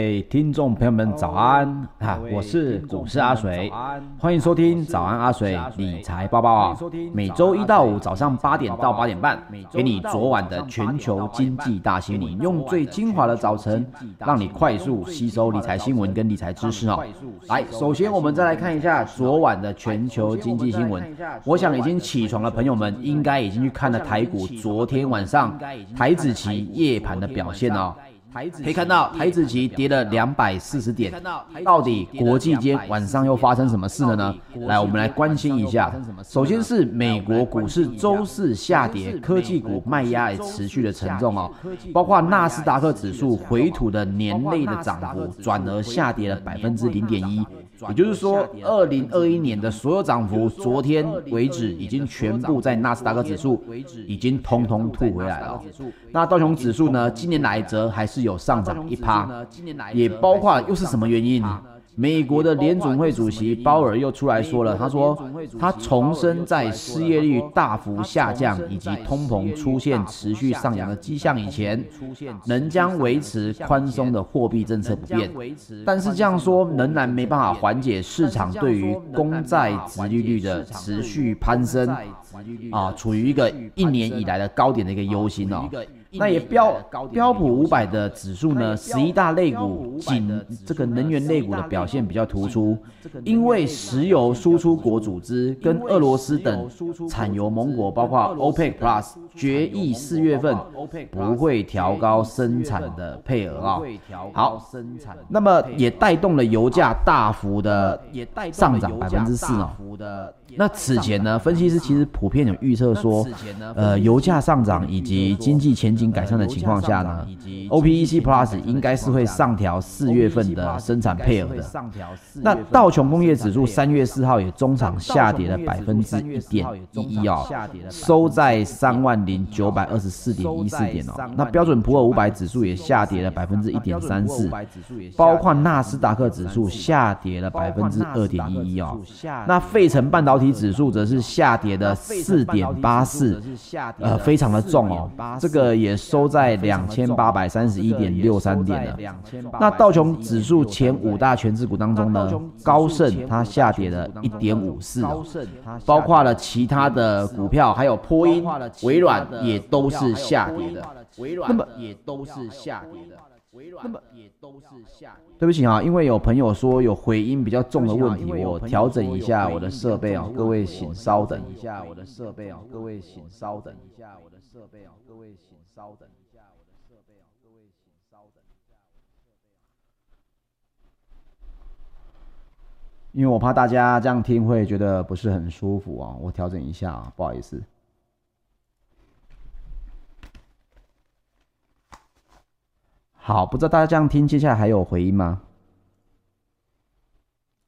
各位听众朋友们，早安啊！我是股市阿水，欢迎收听早安阿水理财报报啊！每周一到五早上八点到八点半，给你昨晚的全球经济大新闻，用最精华的早晨，让你快速吸收理财新闻跟理财知识哦。来，首先我们再来看一下昨晚的全球经济新闻。我想已经起床的朋友们，应该已经去看了台股昨天晚上台子期夜盘的表现哦。可以看到台子期跌了两百四十点，到底国际间晚上又发生什么事了呢？来，我们来关心一下。首先是美国股市周四下跌，科技股卖压也持续的沉重哦，包括纳斯达克指数回吐的年内的涨幅转而下跌了百分之零点一。也就是说，二零二一年的所有涨幅，昨天为止已经全部在纳斯达克指数已经通通吐回来了。那道琼指数呢？今年来则还是有上涨一趴，也包括又是什么原因？美国的联总会主席鲍尔又出来说了，他说他重申在失业率大幅下降以及通膨出现持续上扬的迹象以前，仍将维持宽松的货币政策不变。但是这样说仍然没办法缓解市场对于公债殖利率的持续攀升啊，处于一个一年以来的高点的一个忧心哦。那也标标普五百的指数呢，十一大类股仅这个能源类股的表现比较突出，因为石油输出国组织跟俄罗斯等产油盟国，包括 OPEC Plus 决议四月份不会调高生产的配额啊。好，那么也带动了油价大幅的上涨百分之四哦。那此前呢，分析师其实普遍有预测说，呃，油价上涨以及经济前景改善的情况下呢，OPEC Plus 应该是会上调四月份的生产配额的。那道琼工业指数三月四号也中场下跌了百分之一点一一哦，收在三万零九百二十四点一四点哦。那标准普尔五百指数也下跌了百分之一点三四，包括纳斯达克指数下跌了百分之二点一一哦。那费城半导体指数则是下跌的四点八四，呃，非常的重哦。这个也收在两千八百三十一点六三点了。那道琼指数前五大权值股当中呢，高盛它下跌了一点五四，包括了其他的股票，还有波音、微软也都是下跌的。那么也都是下跌的。那么也都是下。对不起啊，因为有朋友说有回音比较重的问题，我调整一下我的设备啊，各位请稍等一下我的设备啊，各位请稍等一下我的设备啊，各位请稍等一下我的设备啊，各位请稍等一下。因为我怕大家这样听会觉得不是很舒服啊，我调整一下啊，不好意思。好，不知道大家这样听，接下来还有回音吗？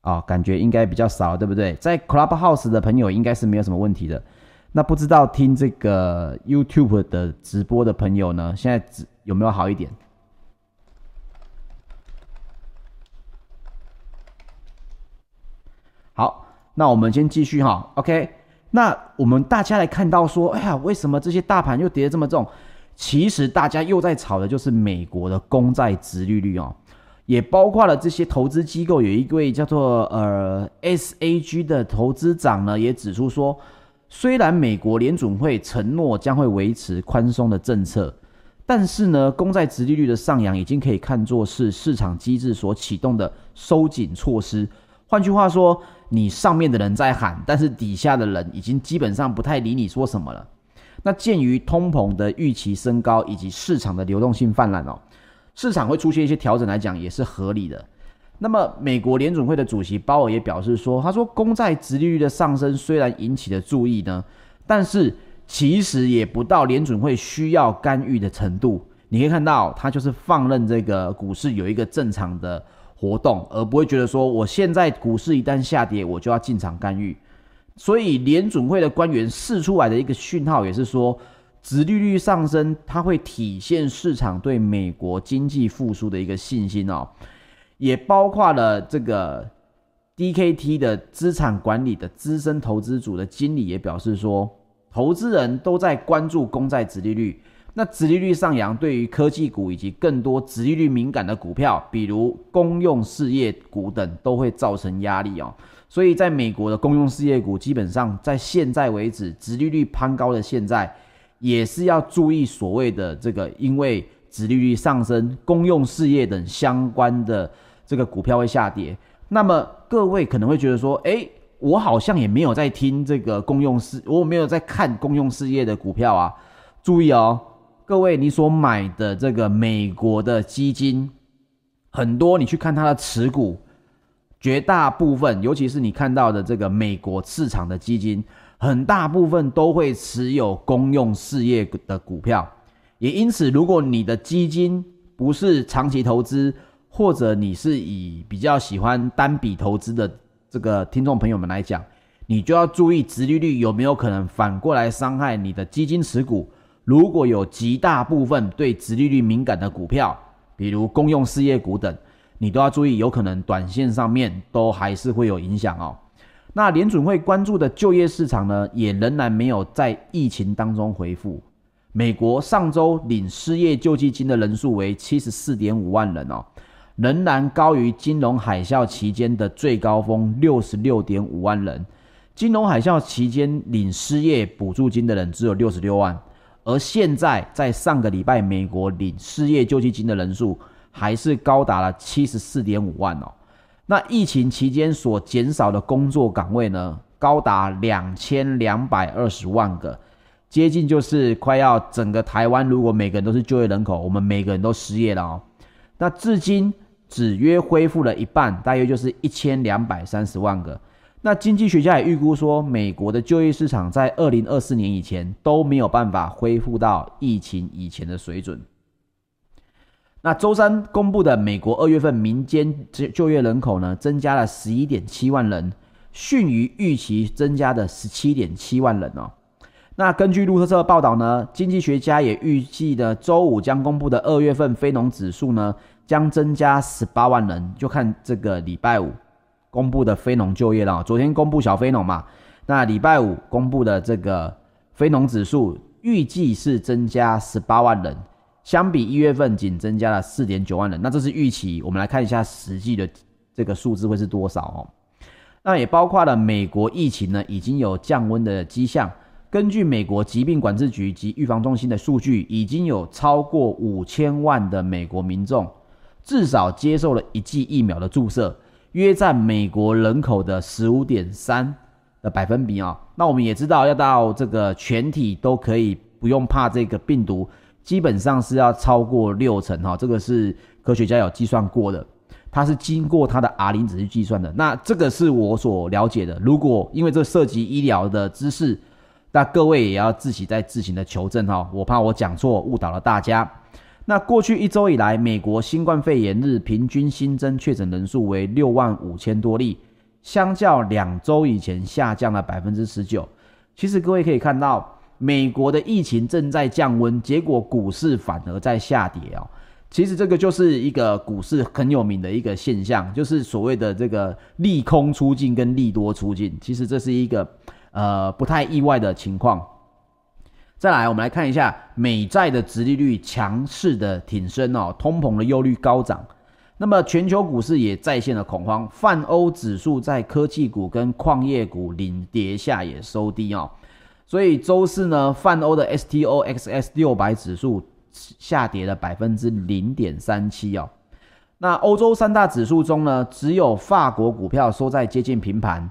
哦，感觉应该比较少，对不对？在 Clubhouse 的朋友应该是没有什么问题的。那不知道听这个 YouTube 的直播的朋友呢，现在有没有好一点？好，那我们先继续哈。OK，那我们大家来看到说，哎呀，为什么这些大盘又跌得这么重？其实大家又在炒的就是美国的公债殖利率哦，也包括了这些投资机构，有一位叫做呃 SAG 的投资长呢，也指出说，虽然美国联准会承诺将会维持宽松的政策，但是呢，公债殖利率的上扬已经可以看作是市场机制所启动的收紧措施。换句话说，你上面的人在喊，但是底下的人已经基本上不太理你说什么了。那鉴于通膨的预期升高以及市场的流动性泛滥哦，市场会出现一些调整来讲也是合理的。那么美国联准会的主席鲍尔也表示说，他说公债殖利率的上升虽然引起了注意呢，但是其实也不到联准会需要干预的程度。你可以看到，他就是放任这个股市有一个正常的活动，而不会觉得说我现在股市一旦下跌，我就要进场干预。所以联准会的官员释出来的一个讯号也是说，殖利率上升，它会体现市场对美国经济复苏的一个信心哦，也包括了这个 DKT 的资产管理的资深投资组的经理也表示说，投资人都在关注公债殖利率，那殖利率上扬，对于科技股以及更多殖利率敏感的股票，比如公用事业股等，都会造成压力哦。所以，在美国的公用事业股，基本上在现在为止，殖利率攀高的现在，也是要注意所谓的这个，因为殖利率上升，公用事业等相关的这个股票会下跌。那么，各位可能会觉得说，诶，我好像也没有在听这个公用事，我没有在看公用事业的股票啊。注意哦。各位，你所买的这个美国的基金，很多你去看它的持股，绝大部分，尤其是你看到的这个美国市场的基金，很大部分都会持有公用事业的股票。也因此，如果你的基金不是长期投资，或者你是以比较喜欢单笔投资的这个听众朋友们来讲，你就要注意殖利率有没有可能反过来伤害你的基金持股。如果有极大部分对殖利率敏感的股票，比如公用事业股等，你都要注意，有可能短线上面都还是会有影响哦。那联准会关注的就业市场呢，也仍然没有在疫情当中恢复。美国上周领失业救济金的人数为七十四点五万人哦，仍然高于金融海啸期间的最高峰六十六点五万人。金融海啸期间领失业补助金的人只有六十六万。而现在，在上个礼拜，美国领失业救济金的人数还是高达了七十四点五万哦。那疫情期间所减少的工作岗位呢，高达两千两百二十万个，接近就是快要整个台湾，如果每个人都是就业人口，我们每个人都失业了哦。那至今只约恢复了一半，大约就是一千两百三十万个。那经济学家也预估说，美国的就业市场在二零二四年以前都没有办法恢复到疫情以前的水准。那周三公布的美国二月份民间就就业人口呢，增加了十一点七万人，逊于预期增加的十七点七万人哦。那根据路透社报道呢，经济学家也预计的周五将公布的二月份非农指数呢，将增加十八万人，就看这个礼拜五。公布的非农就业了，昨天公布小非农嘛，那礼拜五公布的这个非农指数预计是增加十八万人，相比一月份仅增加了四点九万人，那这是预期。我们来看一下实际的这个数字会是多少哦？那也包括了美国疫情呢已经有降温的迹象，根据美国疾病管制局及预防中心的数据，已经有超过五千万的美国民众至少接受了一剂疫苗的注射。约占美国人口的十五点三的百分比啊，那我们也知道，要到这个全体都可以不用怕这个病毒，基本上是要超过六成哈，这个是科学家有计算过的，它是经过它的 R 零值去计算的。那这个是我所了解的，如果因为这涉及医疗的知识，那各位也要自己再自行的求证哈，我怕我讲错误导了大家。那过去一周以来，美国新冠肺炎日平均新增确诊人数为六万五千多例，相较两周以前下降了百分之十九。其实各位可以看到，美国的疫情正在降温，结果股市反而在下跌哦。其实这个就是一个股市很有名的一个现象，就是所谓的这个利空出尽跟利多出尽。其实这是一个呃不太意外的情况。再来，我们来看一下美债的殖利率强势的挺升哦，通膨的忧虑高涨，那么全球股市也再现了恐慌，泛欧指数在科技股跟矿业股领跌下也收低哦，所以周四呢，泛欧的 STOXX 六百指数下跌了百分之零点三七哦，那欧洲三大指数中呢，只有法国股票收在接近平盘，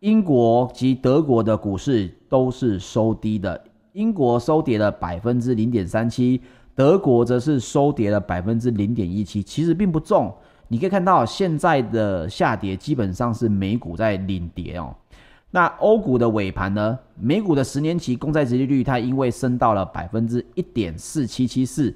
英国及德国的股市都是收低的。英国收跌了百分之零点三七，德国则是收跌了百分之零点一七，其实并不重。你可以看到现在的下跌基本上是美股在领跌哦。那欧股的尾盘呢？美股的十年期公债殖利率它因为升到了百分之一点四七七四，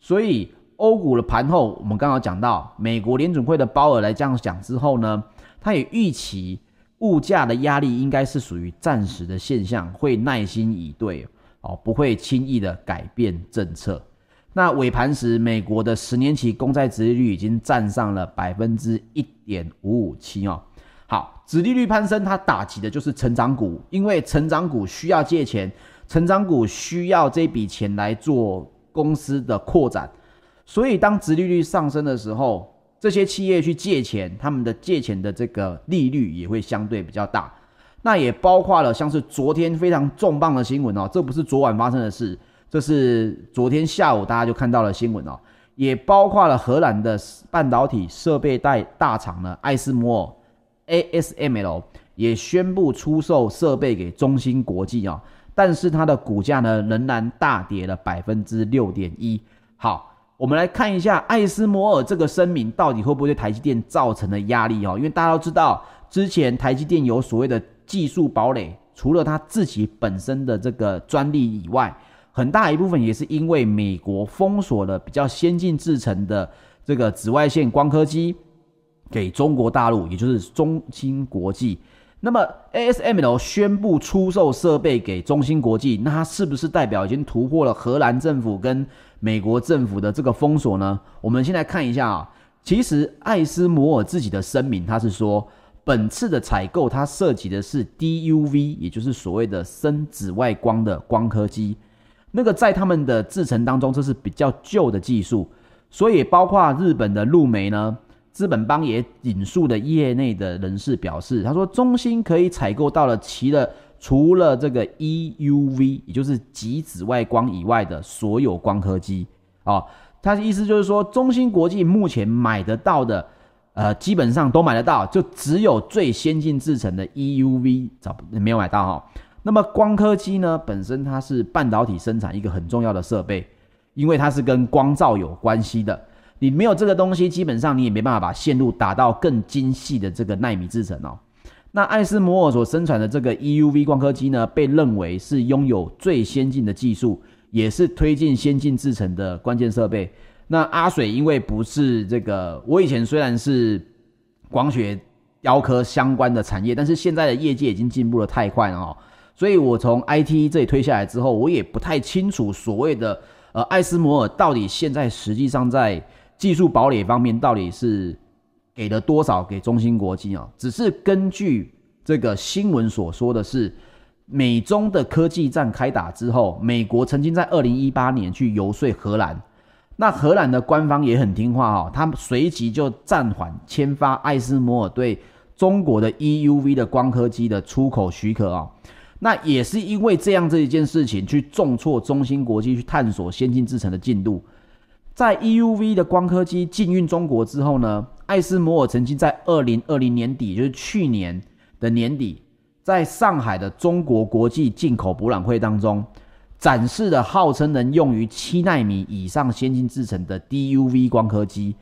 所以欧股的盘后，我们刚好讲到美国联准会的鲍尔来这样讲之后呢，他也预期物价的压力应该是属于暂时的现象，会耐心以对。哦，不会轻易的改变政策。那尾盘时，美国的十年期公债殖利率已经站上了百分之一点五五七哦。好，殖利率攀升，它打击的就是成长股，因为成长股需要借钱，成长股需要这笔钱来做公司的扩展，所以当殖利率上升的时候，这些企业去借钱，他们的借钱的这个利率也会相对比较大。那也包括了像是昨天非常重磅的新闻哦，这不是昨晚发生的事，这是昨天下午大家就看到了新闻哦。也包括了荷兰的半导体设备带大厂呢，艾斯摩尔 （ASML） 也宣布出售设备给中芯国际啊，但是它的股价呢仍然大跌了百分之六点一。好，我们来看一下艾斯摩尔这个声明到底会不会对台积电造成的压力哦？因为大家都知道，之前台积电有所谓的技术堡垒，除了它自己本身的这个专利以外。很大一部分也是因为美国封锁了比较先进制程的这个紫外线光刻机给中国大陆，也就是中芯国际。那么 ASML 宣布出售设备给中芯国际，那它是不是代表已经突破了荷兰政府跟美国政府的这个封锁呢？我们先来看一下啊，其实艾斯摩尔自己的声明，他是说本次的采购它涉及的是 DUV，也就是所谓的深紫外光的光刻机。那个在他们的制程当中，这是比较旧的技术，所以包括日本的陆媒呢，资本邦也引述的业内的人士表示，他说中芯可以采购到了其了除了这个 EUV，也就是极紫外光以外的所有光刻机啊，他的意思就是说，中芯国际目前买得到的，呃，基本上都买得到，就只有最先进制成的 EUV 找没有买到哈。那么光刻机呢，本身它是半导体生产一个很重要的设备，因为它是跟光照有关系的。你没有这个东西，基本上你也没办法把线路打到更精细的这个奈米制程哦。那艾斯摩尔所生产的这个 EUV 光刻机呢，被认为是拥有最先进的技术，也是推进先进制程的关键设备。那阿水因为不是这个，我以前虽然是光学雕刻相关的产业，但是现在的业界已经进步得太快了哦。所以，我从 IT 这里推下来之后，我也不太清楚所谓的呃艾斯摩尔到底现在实际上在技术堡垒方面到底是给了多少给中芯国际啊？只是根据这个新闻所说的是，美中的科技战开打之后，美国曾经在二零一八年去游说荷兰，那荷兰的官方也很听话哦，他们随即就暂缓签发艾斯摩尔对中国的 EUV 的光刻机的出口许可啊。那也是因为这样这一件事情，去重挫中芯国际去探索先进制程的进度。在 EUV 的光刻机禁运中国之后呢，艾斯摩尔曾经在二零二零年底，就是去年的年底，在上海的中国国际进口博览会当中，展示了号称能用于七纳米以上先进制程的 DUV 光刻机。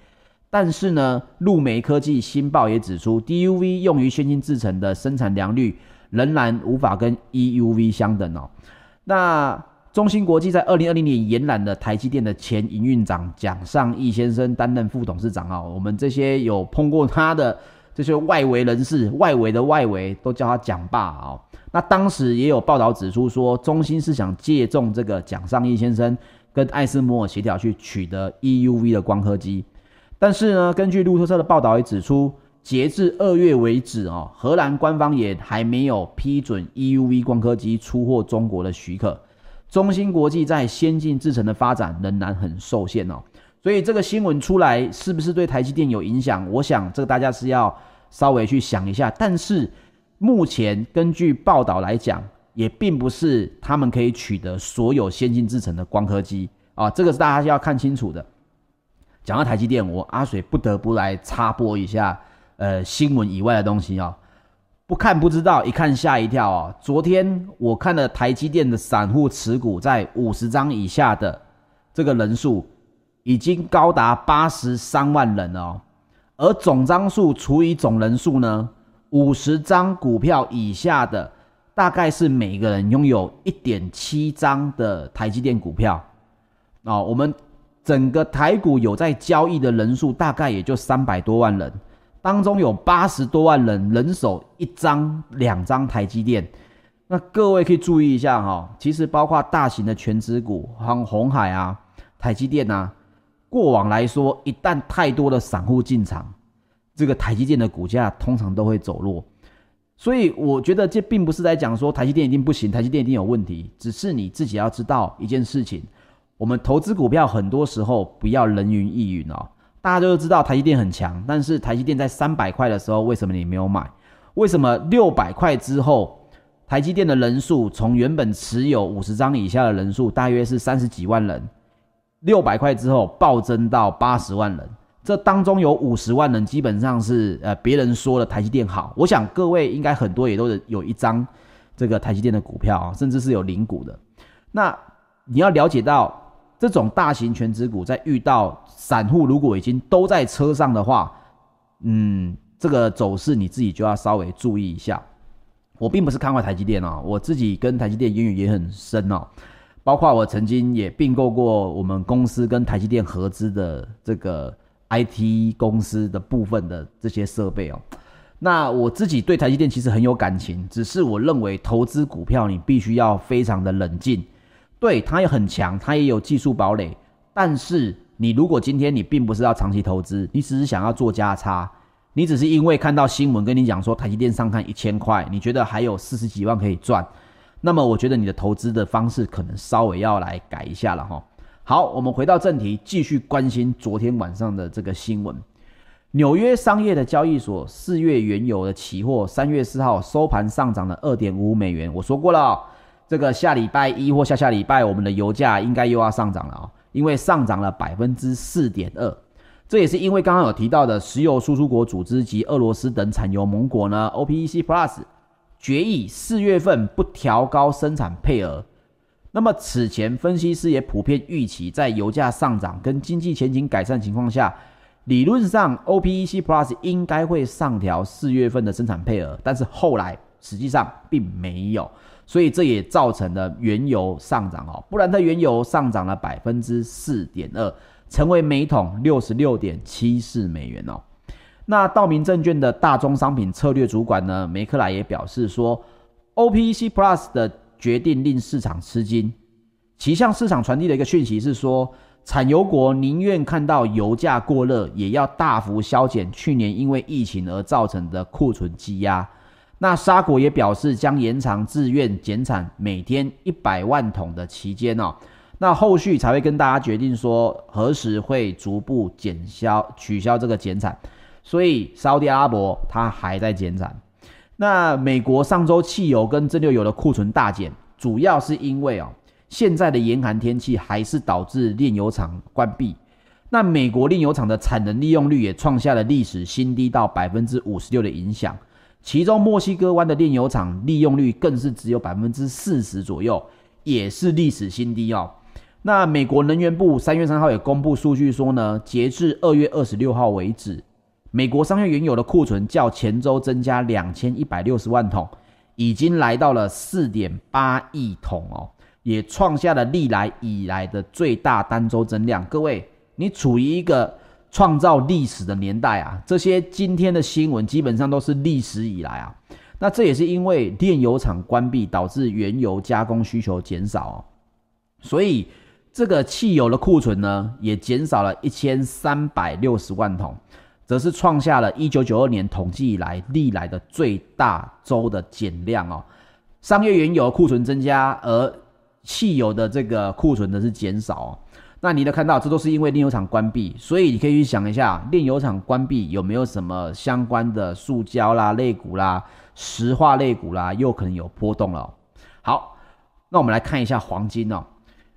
但是呢，陆媒科技新报也指出，DUV 用于先进制程的生产良率。仍然无法跟 EUV 相等哦。那中芯国际在二零二零年延揽了台积电的前营运长蒋尚义先生担任副董事长啊。我们这些有碰过他的这些外围人士，外围的外围都叫他蒋爸啊。那当时也有报道指出说，中芯是想借重这个蒋尚义先生跟艾斯摩尔协调去取得 EUV 的光刻机。但是呢，根据路透社的报道也指出。截至二月为止，哦，荷兰官方也还没有批准 EUV 光刻机出货中国的许可。中芯国际在先进制程的发展仍然很受限哦，所以这个新闻出来是不是对台积电有影响？我想这个大家是要稍微去想一下。但是目前根据报道来讲，也并不是他们可以取得所有先进制程的光刻机啊，这个是大家要看清楚的。讲到台积电，我阿水不得不来插播一下。呃，新闻以外的东西啊、哦，不看不知道，一看吓一跳、哦！昨天我看了台积电的散户持股在五十张以下的这个人数，已经高达八十三万人哦。而总张数除以总人数呢，五十张股票以下的，大概是每个人拥有一点七张的台积电股票、哦。我们整个台股有在交易的人数，大概也就三百多万人。当中有八十多万人人手一张、两张台积电，那各位可以注意一下哈，其实包括大型的权值股，像鸿海啊、台积电啊，过往来说，一旦太多的散户进场，这个台积电的股价通常都会走弱。所以我觉得这并不是在讲说台积电一定不行，台积电一定有问题，只是你自己要知道一件事情：我们投资股票很多时候不要人云亦云哦。大家都知道台积电很强，但是台积电在三百块的时候，为什么你没有买？为什么六百块之后，台积电的人数从原本持有五十张以下的人数大约是三十几万人，六百块之后暴增到八十万人？这当中有五十万人基本上是呃别人说的台积电好，我想各位应该很多也都有一张这个台积电的股票啊，甚至是有零股的。那你要了解到这种大型全值股在遇到散户如果已经都在车上的话，嗯，这个走势你自己就要稍微注意一下。我并不是看坏台积电啊，我自己跟台积电渊源也很深哦，包括我曾经也并购过我们公司跟台积电合资的这个。IT 公司的部分的这些设备哦，那我自己对台积电其实很有感情，只是我认为投资股票你必须要非常的冷静，对，它也很强，它也有技术堡垒，但是你如果今天你并不是要长期投资，你只是想要做价差，你只是因为看到新闻跟你讲说台积电上看一千块，你觉得还有四十几万可以赚，那么我觉得你的投资的方式可能稍微要来改一下了哈。好，我们回到正题，继续关心昨天晚上的这个新闻。纽约商业的交易所四月原油的期货，三月四号收盘上涨了二点五美元。我说过了，这个下礼拜一或下下礼拜，我们的油价应该又要上涨了哦，因为上涨了百分之四点二。这也是因为刚刚有提到的石油输出国组织及俄罗斯等产油盟国呢，OPEC Plus 决议四月份不调高生产配额。那么此前分析师也普遍预期，在油价上涨跟经济前景改善情况下，理论上 OPEC Plus 应该会上调四月份的生产配额，但是后来实际上并没有，所以这也造成了原油上涨哦。布兰特原油上涨了百分之四点二，成为每桶六十六点七四美元哦。那道明证券的大宗商品策略主管呢，梅克莱也表示说，OPEC Plus 的决定令市场吃惊，其向市场传递的一个讯息是说，产油国宁愿看到油价过热，也要大幅削减去年因为疫情而造成的库存积压。那沙国也表示将延长自愿减产每天一百万桶的期间哦，那后续才会跟大家决定说何时会逐步减消取消这个减产。所以沙特阿拉伯它还在减产。那美国上周汽油跟蒸馏油的库存大减，主要是因为哦，现在的严寒天气还是导致炼油厂关闭。那美国炼油厂的产能利用率也创下了历史新低，到百分之五十六的影响。其中墨西哥湾的炼油厂利用率更是只有百分之四十左右，也是历史新低哦。那美国能源部三月三号也公布数据说呢，截至二月二十六号为止。美国商业原油的库存较前周增加两千一百六十万桶，已经来到了四点八亿桶哦，也创下了历来以来的最大单周增量。各位，你处于一个创造历史的年代啊！这些今天的新闻基本上都是历史以来啊。那这也是因为炼油厂关闭导致原油加工需求减少哦，所以这个汽油的库存呢也减少了一千三百六十万桶。则是创下了一九九二年统计以来历来的最大周的减量哦。商业原油库存增加，而汽油的这个库存呢是减少哦。那你能看到，这都是因为炼油厂关闭，所以你可以去想一下，炼油厂关闭有没有什么相关的塑胶啦、类股啦、石化类股啦，又可能有波动了。好，那我们来看一下黄金哦。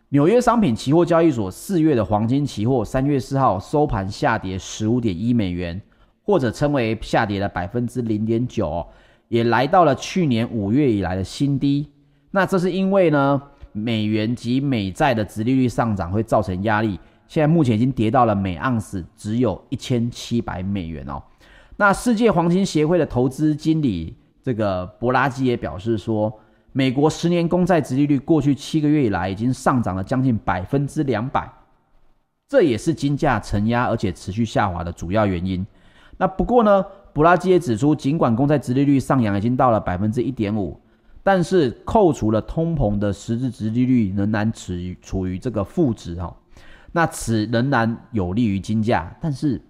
纽约商品期货交易所四月的黄金期货，三月四号收盘下跌十五点一美元，或者称为下跌了百分之零点九，也来到了去年五月以来的新低。那这是因为呢，美元及美债的殖利率上涨会造成压力，现在目前已经跌到了每盎司只有一千七百美元哦。那世界黄金协会的投资经理这个博拉基也表示说。美国十年公债殖利率过去七个月以来已经上涨了将近百分之两百，这也是金价承压而且持续下滑的主要原因。那不过呢，布拉基也指出，尽管公债殖利率上扬已经到了百分之一点五，但是扣除了通膨的实质值利率仍然处于处于这个负值哈。那此仍然有利于金价。但是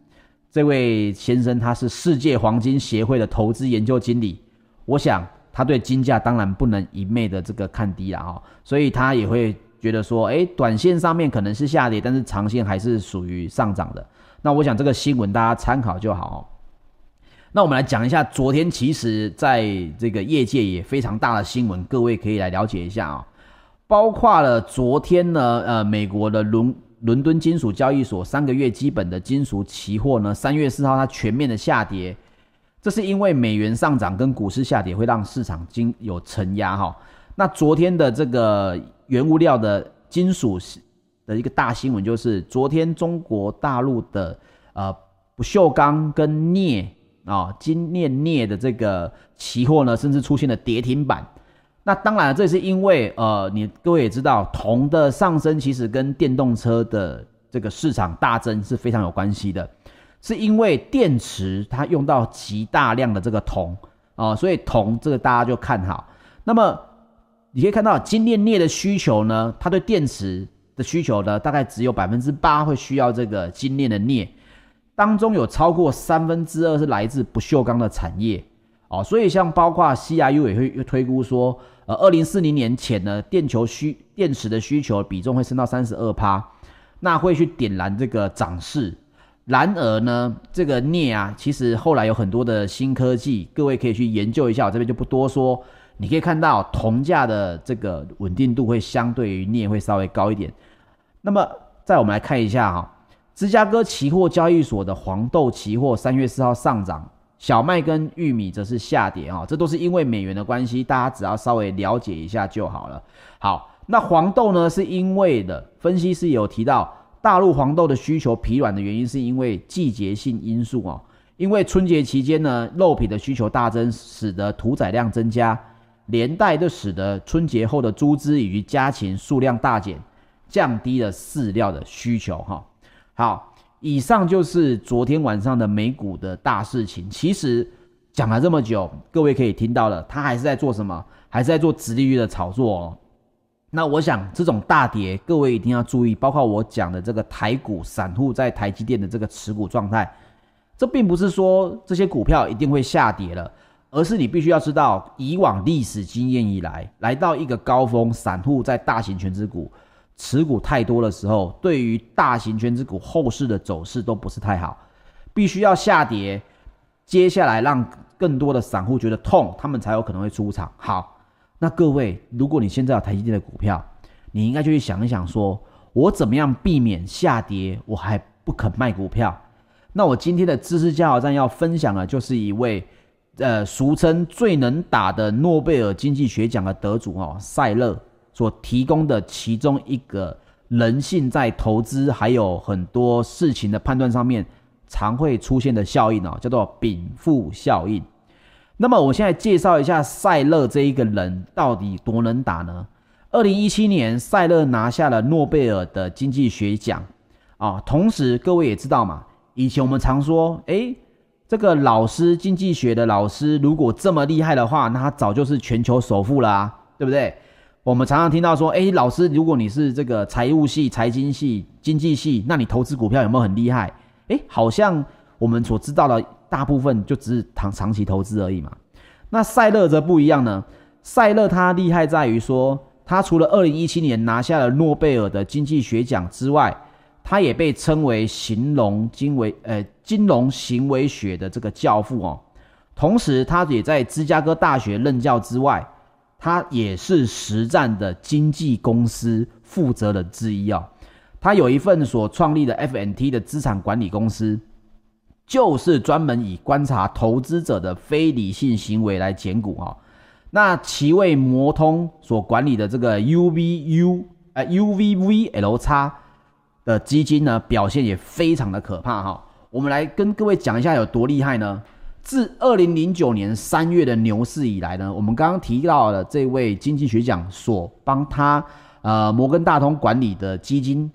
这位先生他是世界黄金协会的投资研究经理。我想他对金价当然不能一昧的这个看低了哈，所以他也会觉得说，诶，短线上面可能是下跌，但是长线还是属于上涨的。那我想这个新闻大家参考就好。那我们来讲一下，昨天其实在这个业界也非常大的新闻，各位可以来了解一下啊，包括了昨天呢，呃，美国的伦伦敦金属交易所三个月基本的金属期货呢，三月四号它全面的下跌，这是因为美元上涨跟股市下跌会让市场经有承压哈。那昨天的这个原物料的金属的一个大新闻就是，昨天中国大陆的呃不锈钢跟镍啊金链镍的这个期货呢，甚至出现了跌停板。那当然，这是因为呃，你各位也知道，铜的上升其实跟电动车的这个市场大增是非常有关系的，是因为电池它用到极大量的这个铜啊，所以铜这个大家就看好。那么你可以看到金链镍的需求呢，它对电池的需求呢，大概只有百分之八会需要这个精炼的镍，当中有超过三分之二是来自不锈钢的产业哦，所以像包括 CRU 也会推估说。呃，二零四零年前呢，电球需电池的需求比重会升到三十二趴，那会去点燃这个涨势。然而呢，这个镍啊，其实后来有很多的新科技，各位可以去研究一下，我这边就不多说。你可以看到铜价的这个稳定度会相对于镍会稍微高一点。那么，再我们来看一下哈、芝加哥期货交易所的黄豆期货三月四号上涨。小麦跟玉米则是下跌啊，这都是因为美元的关系，大家只要稍微了解一下就好了。好，那黄豆呢，是因为的分析师有提到，大陆黄豆的需求疲软的原因，是因为季节性因素哦，因为春节期间呢，肉品的需求大增，使得屠宰量增加，连带的使得春节后的猪只以及家禽数量大减，降低了饲料的需求哈。好。以上就是昨天晚上的美股的大事情。其实讲了这么久，各位可以听到了，他还是在做什么？还是在做殖利率的炒作哦。那我想这种大跌，各位一定要注意，包括我讲的这个台股散户在台积电的这个持股状态。这并不是说这些股票一定会下跌了，而是你必须要知道，以往历史经验以来，来到一个高峰，散户在大型全值股。持股太多的时候，对于大型权值股后市的走势都不是太好，必须要下跌，接下来让更多的散户觉得痛，他们才有可能会出场。好，那各位，如果你现在有台积电的股票，你应该就去想一想说，说我怎么样避免下跌，我还不肯卖股票。那我今天的知识加油站要分享的，就是一位呃，俗称最能打的诺贝尔经济学奖的得主哦，赛勒。所提供的其中一个人性在投资还有很多事情的判断上面常会出现的效应哦，叫做禀赋效应。那么我现在介绍一下赛勒这一个人到底多能打呢？二零一七年，赛勒拿下了诺贝尔的经济学奖啊。同时，各位也知道嘛，以前我们常说，诶，这个老师经济学的老师如果这么厉害的话，那他早就是全球首富啦啊，对不对？我们常常听到说，哎，老师，如果你是这个财务系、财经系、经济系，那你投资股票有没有很厉害？哎，好像我们所知道的大部分就只是长长期投资而已嘛。那赛勒则不一样呢。赛勒他厉害在于说，他除了二零一七年拿下了诺贝尔的经济学奖之外，他也被称为形容经为呃金融行为学的这个教父哦。同时，他也在芝加哥大学任教之外。他也是实战的经纪公司负责人之一啊，他有一份所创立的 FNT 的资产管理公司，就是专门以观察投资者的非理性行为来减股啊。那其为摩通所管理的这个 UVU 呃 UVVLX 的基金呢，表现也非常的可怕哈。我们来跟各位讲一下有多厉害呢？自二零零九年三月的牛市以来呢，我们刚刚提到了这位经济学奖所帮他呃摩根大通管理的基金，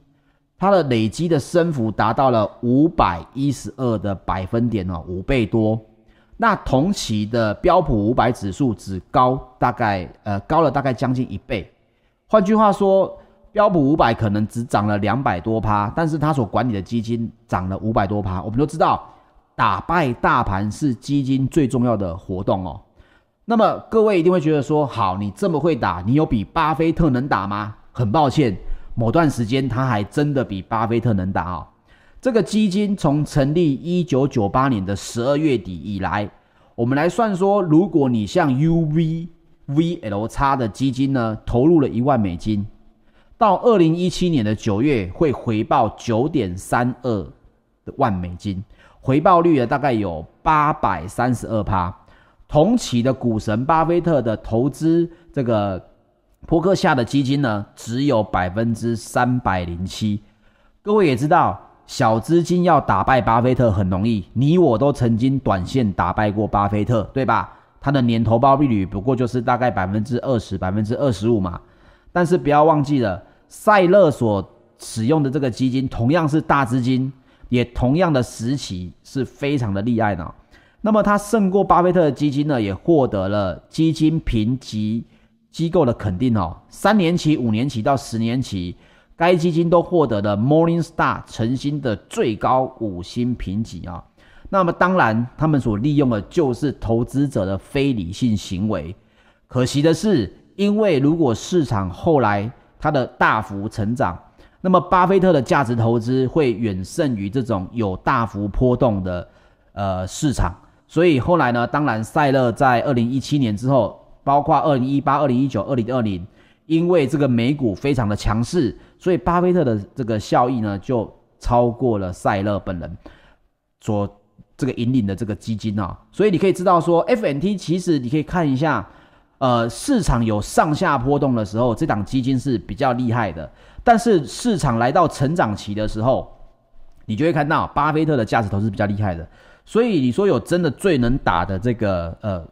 它的累积的升幅达到了五百一十二的百分点哦，五倍多。那同期的标普五百指数只高大概呃高了大概将近一倍。换句话说，标普五百可能只涨了两百多趴，但是他所管理的基金涨了五百多趴。我们都知道。打败大盘是基金最重要的活动哦。那么各位一定会觉得说，好，你这么会打，你有比巴菲特能打吗？很抱歉，某段时间他还真的比巴菲特能打哦。这个基金从成立一九九八年的十二月底以来，我们来算说，如果你像 UVVLX 的基金呢，投入了一万美金，到二零一七年的九月会回报九点三二万美金，回报率呢大概有八百三十二趴。同期的股神巴菲特的投资这个扑克夏的基金呢，只有百分之三百零七。各位也知道，小资金要打败巴菲特很容易，你我都曾经短线打败过巴菲特，对吧？他的年投报率不过就是大概百分之二十、百分之二十五嘛。但是不要忘记了，赛勒所使用的这个基金同样是大资金，也同样的时期是非常的厉害的。那么它胜过巴菲特的基金呢，也获得了基金评级机构的肯定哦。三年期、五年期到十年期，该基金都获得了 Morningstar 晨星的最高五星评级啊。那么当然，他们所利用的就是投资者的非理性行为。可惜的是，因为如果市场后来它的大幅成长，那么巴菲特的价值投资会远胜于这种有大幅波动的呃市场。所以后来呢，当然赛勒在二零一七年之后，包括二零一八、二零一九、二零二零，因为这个美股非常的强势，所以巴菲特的这个效益呢就超过了赛勒本人所这个引领的这个基金啊。所以你可以知道说，FNT 其实你可以看一下，呃，市场有上下波动的时候，这档基金是比较厉害的。但是市场来到成长期的时候，你就会看到巴菲特的价值投资比较厉害的。所以你说有真的最能打的这个呃，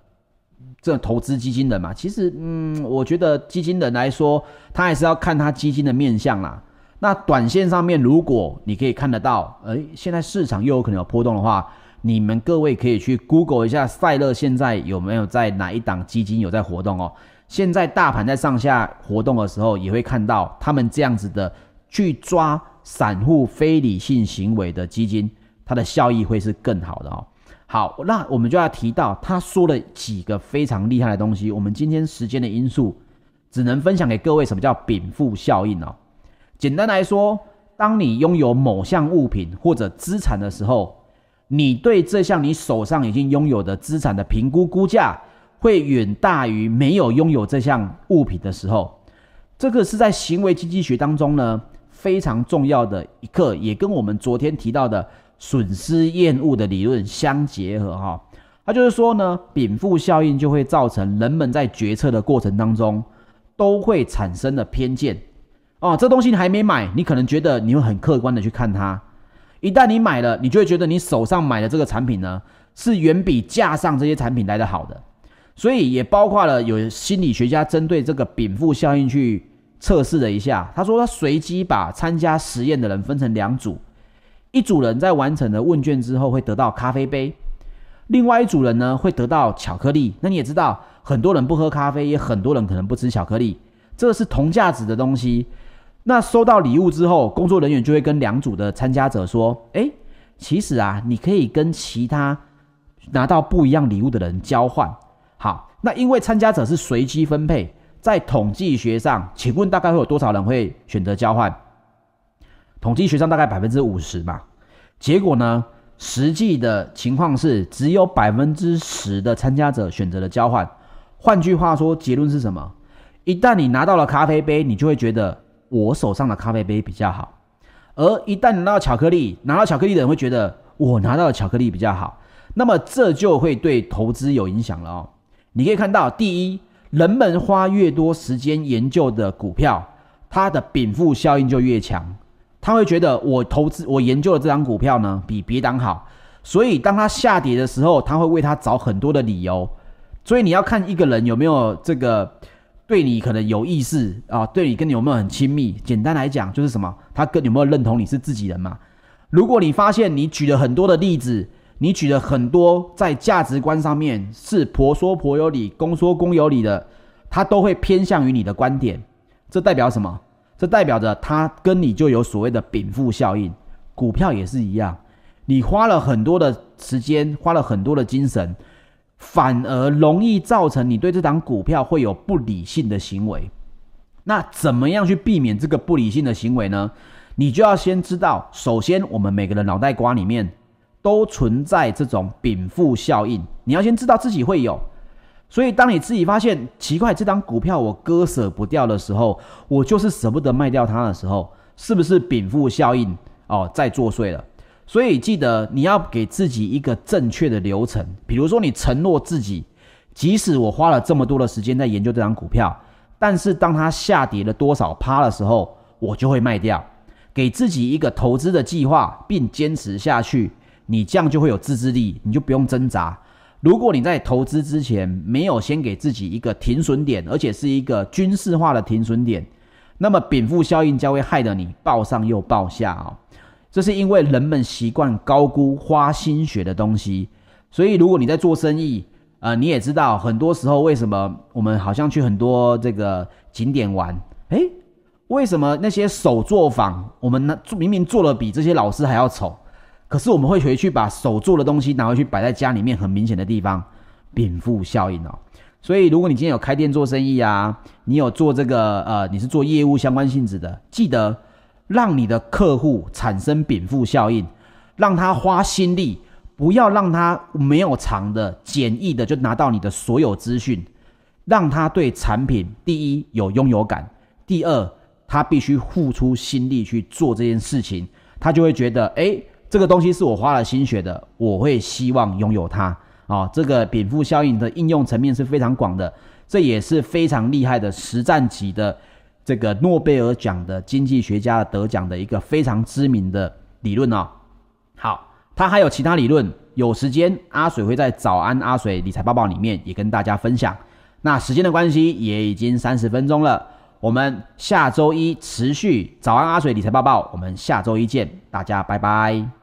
这投资基金人嘛？其实嗯，我觉得基金人来说，他还是要看他基金的面向啦。那短线上面，如果你可以看得到，诶，现在市场又有可能有波动的话，你们各位可以去 Google 一下赛勒现在有没有在哪一档基金有在活动哦。现在大盘在上下活动的时候，也会看到他们这样子的去抓散户非理性行为的基金。它的效益会是更好的哦。好，那我们就要提到他说了几个非常厉害的东西。我们今天时间的因素，只能分享给各位什么叫禀赋效应哦。简单来说，当你拥有某项物品或者资产的时候，你对这项你手上已经拥有的资产的评估估价，会远大于没有拥有这项物品的时候。这个是在行为经济学当中呢，非常重要的一课，也跟我们昨天提到的。损失厌恶的理论相结合，哈，它就是说呢，禀赋效应就会造成人们在决策的过程当中都会产生的偏见，哦，这东西你还没买，你可能觉得你会很客观的去看它，一旦你买了，你就会觉得你手上买的这个产品呢，是远比架上这些产品来的好的，所以也包括了有心理学家针对这个禀赋效应去测试了一下，他说他随机把参加实验的人分成两组。一组人在完成了问卷之后会得到咖啡杯，另外一组人呢会得到巧克力。那你也知道，很多人不喝咖啡，也很多人可能不吃巧克力，这是同价值的东西。那收到礼物之后，工作人员就会跟两组的参加者说：“诶，其实啊，你可以跟其他拿到不一样礼物的人交换。”好，那因为参加者是随机分配，在统计学上，请问大概会有多少人会选择交换？统计学上大概百分之五十嘛，结果呢，实际的情况是只有百分之十的参加者选择了交换。换句话说，结论是什么？一旦你拿到了咖啡杯，你就会觉得我手上的咖啡杯比较好；而一旦你拿到巧克力，拿到巧克力的人会觉得我拿到的巧克力比较好。那么这就会对投资有影响了哦。你可以看到，第一，人们花越多时间研究的股票，它的禀赋效应就越强。他会觉得我投资我研究的这张股票呢，比别档好，所以当他下跌的时候，他会为他找很多的理由。所以你要看一个人有没有这个对你可能有意思啊，对你跟你有没有很亲密。简单来讲就是什么，他跟有没有认同你是自己人嘛？如果你发现你举了很多的例子，你举了很多在价值观上面是婆说婆有理，公说公有理的，他都会偏向于你的观点，这代表什么？这代表着他跟你就有所谓的禀赋效应，股票也是一样，你花了很多的时间，花了很多的精神，反而容易造成你对这档股票会有不理性的行为。那怎么样去避免这个不理性的行为呢？你就要先知道，首先我们每个人脑袋瓜里面都存在这种禀赋效应，你要先知道自己会有。所以当你自己发现奇怪，这张股票我割舍不掉的时候，我就是舍不得卖掉它的时候，是不是禀赋效应哦在作祟了？所以记得你要给自己一个正确的流程，比如说你承诺自己，即使我花了这么多的时间在研究这张股票，但是当它下跌了多少趴的时候，我就会卖掉。给自己一个投资的计划，并坚持下去，你这样就会有自制力，你就不用挣扎。如果你在投资之前没有先给自己一个停损点，而且是一个军事化的停损点，那么禀赋效应将会害得你报上又报下啊。这是因为人们习惯高估花心血的东西，所以如果你在做生意，呃，你也知道很多时候为什么我们好像去很多这个景点玩，诶，为什么那些手作坊我们呢明明做的比这些老师还要丑，可是我们会回去把手做的东西拿回去摆在家里面很明显的地方，禀赋效应哦。所以如果你今天有开店做生意啊，你有做这个呃，你是做业务相关性质的，记得。让你的客户产生禀赋效应，让他花心力，不要让他没有偿的、简易的就拿到你的所有资讯，让他对产品第一有拥有感，第二他必须付出心力去做这件事情，他就会觉得，诶，这个东西是我花了心血的，我会希望拥有它。啊、哦，这个禀赋效应的应用层面是非常广的，这也是非常厉害的实战级的。这个诺贝尔奖的经济学家得奖的一个非常知名的理论哦。好，他还有其他理论，有时间阿水会在早安阿水理财报报里面也跟大家分享。那时间的关系也已经三十分钟了，我们下周一持续早安阿水理财报报，我们下周一见，大家拜拜。